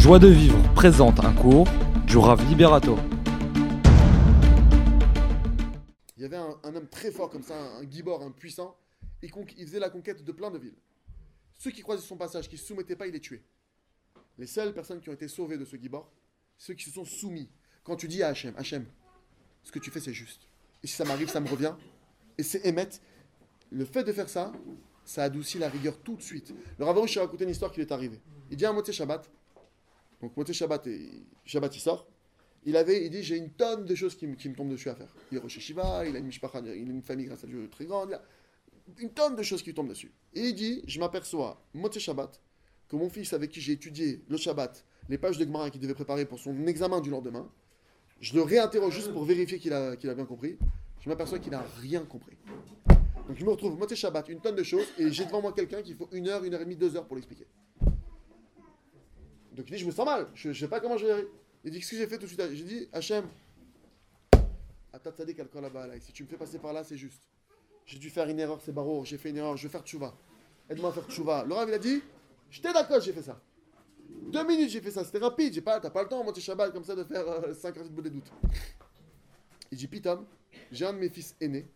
Joie de vivre présente un cours du Rav Liberato. Il y avait un, homme très fort comme ça, un, un gibor, un puissant. Il, faisait la conquête de plein de villes. Ceux qui croisaient son passage, qui ne se soumettaient pas, il les tuait. Les seules personnes qui ont été sauvées de ce gibor, ceux qui se sont soumis. Quand tu dis à Hachem, Hachem, ce que tu fais c'est juste. Et si ça m'arrive, ça me revient. Et c'est émettre. Le fait de faire ça, ça adoucit la rigueur tout de suite. Le Ravarouche a raconté une histoire qui lui est arrivée. Il dit à Motsé Shabbat, donc Motsé Shabbat, Shabbat il sort, il avait, il dit, j'ai une tonne de choses qui, me- qui me tombent dessus à faire. Il est Hashiva, il a une mishpacha, il a une famille grâce à Dieu très grande, une tonne de choses qui tombent dessus. Et il dit, je m'aperçois, Motsé Shabbat, que mon fils avec qui j'ai étudié le Shabbat, les pages de Gemara qu'il devait préparer pour son examen du lendemain, je le réinterroge juste pour vérifier qu'il a, a bien compris. Je m'aperçois qu'il n'a rien compris. Donc je me retrouve, Motsé Shabbat, une tonne de choses, et j'ai devant moi quelqu'un qu'il faut une heure, une heure et demie, deux heures pour l'expliquer. Il dit, je me sens mal, je ne sais pas comment je vais. Il dit, qu'est-ce que j'ai fait tout de suite? J'ai dit, Hachem, si tu me fais passer par là, c'est juste. J'ai dû faire une erreur, c'est barreau, j'ai fait une erreur, je vais faire tchouva. Aide-moi à faire tchouva. Rav, il a dit, j'étais d'accord, j'ai fait ça. Deux minutes, j'ai fait ça, c'était rapide, j'ai pas, t'as pas le temps, monter Shabbat comme ça, de faire 5 heures de des doutes. Il dit, Pitom, j'ai un de mes fils aînés,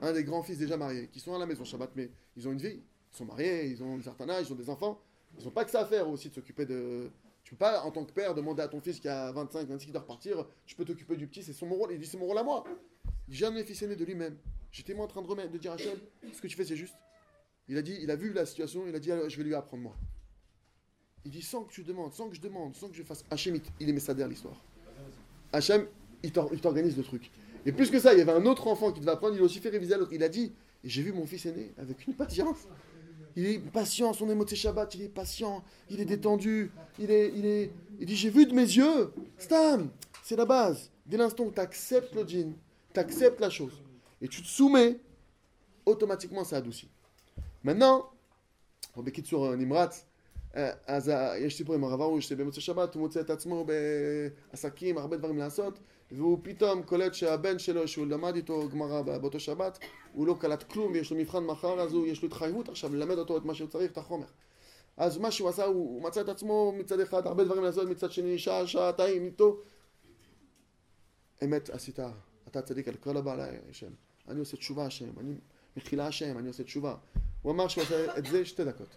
un des grands fils déjà mariés, qui sont à la maison Shabbat, mais ils ont une vie, ils sont mariés, ils ont un certain âge, ils ont des enfants, ils n'ont pas que ça à faire aussi de s'occuper de. Tu peux pas, en tant que père, demander à ton fils qui a 25, 26 qui doit repartir, tu peux t'occuper du petit, c'est son rôle. Il dit, c'est mon rôle à moi. De mes fils aînés de lui-même. J'étais moi en train de remettre, de dire à Hachem, ce que tu fais, c'est juste. Il a dit, il a vu la situation, il a dit, je vais lui apprendre moi. Il dit, sans que tu demandes, sans que je demande, sans que je fasse. Hachem, il, aimait ça derrière l'histoire. Hachem, il t'or- il t'organise le truc. Et plus que ça, il y avait un autre enfant qui devait apprendre, il a aussi fait réviser l'autre. Il a dit, j'ai vu mon fils aîné avec une patience. Il est patient, son émotion Shabbat, il est patient, il est détendu, il est, il est, il dit j'ai vu de mes yeux. Stam, c'est la base. Dès l'instant où tu acceptes le djinn, tu acceptes la chose et tu te soumets, automatiquement ça adoucit. Maintenant, on Rebekit sur euh, Nimrat, אז ה- יש סיפור עם הרב ארוש שבמוצאי שבת הוא מוצא את עצמו בעסקים, הרבה דברים לעשות, והוא פתאום קולט שהבן שלו, שהוא למד איתו גמרא בא- באותו שבת, הוא לא קלט כלום ויש לו מבחן מחר, אז הוא, יש לו התחייבות עכשיו ללמד אותו את מה שהוא צריך, את החומר. אז מה שהוא עשה, הוא, הוא מצא את עצמו מצד אחד הרבה דברים לעשות, מצד שני שעה, שעתיים איתו. אמת עשית, אתה צדיק על כל הבעלה, השם. אני עושה תשובה, השם. אני מחילה השם, אני עושה תשובה. הוא אמר שהוא עושה את זה שתי דקות.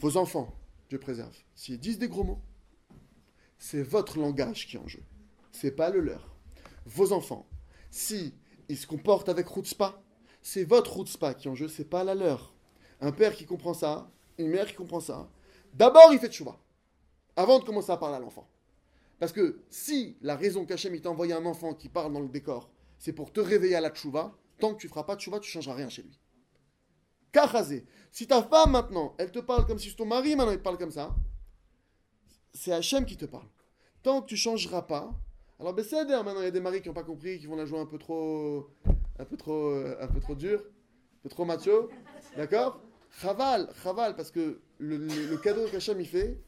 Vos enfants, Dieu préserve, s'ils disent des gros mots, c'est votre langage qui est en jeu. C'est pas le leur. Vos enfants, si ils se comportent avec Rutzpa, c'est votre Rutzpa qui est en jeu, c'est pas la leur. Un père qui comprend ça, une mère qui comprend ça, d'abord il fait tchouva. Avant de commencer à parler à l'enfant. Parce que si la raison qu'Hachem t'a envoyé un enfant qui parle dans le décor, c'est pour te réveiller à la tchouva, tant que tu feras pas tchouva, tu changeras rien chez lui. Kachazé. Si ta femme maintenant, elle te parle comme si ton mari maintenant il parle comme ça, c'est Hachem qui te parle. Tant que tu changeras pas, alors c'est maintenant il y a des maris qui n'ont pas compris, qui vont la jouer un peu trop, un peu trop, euh, un peu trop dur, un peu trop macho, d'accord? Chaval, chaval, parce que le, cadeau qu'Hachem il fait,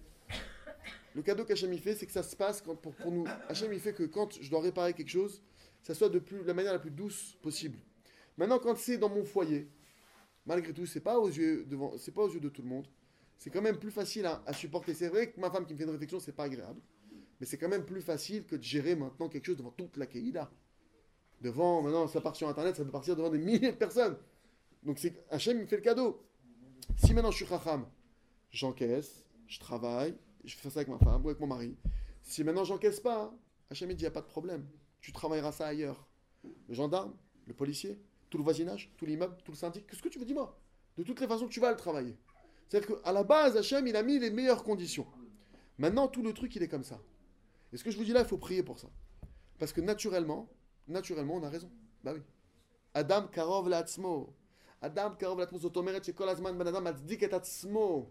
le cadeau qu'Hachem il fait, c'est que ça se passe quand, pour, nous. Hachem il fait que quand je dois réparer quelque chose, ça soit de plus, la manière la plus douce possible. Maintenant, quand c'est dans mon foyer, malgré tout, c'est pas aux yeux devant, c'est pas aux yeux de tout le monde. C'est quand même plus facile à, supporter. C'est vrai que ma femme qui me fait une réflexion, c'est pas agréable, mais c'est quand même plus facile que de gérer maintenant quelque chose devant toute la Keïda. Devant, maintenant, ça part sur Internet, ça peut partir devant des milliers de personnes. Donc c'est Hachem me fait le cadeau. Si maintenant je suis chacham, j'encaisse, je travaille, je fais ça avec ma femme ou avec mon mari. Si maintenant j'encaisse pas, Hachem il dit il n'y a pas de problème. Tu travailleras ça ailleurs. Le gendarme, le policier, tout le voisinage, tout l'immeuble, tout le syndic, qu'est-ce que tu veux, dis-moi? De toutes les façons, tu vas le travailler. C'est-à-dire qu'à la base, Hachem, il a mis les meilleures conditions. Maintenant, tout le truc, il est comme ça. Et ce que je vous dis là, il faut prier pour ça. Parce que naturellement, naturellement, on a raison. Bah oui. Adam Karov Latzmo. Adam Karov Latzmo. Zotomeret Shekolazman Ben Adam Atzdik et Atzmo.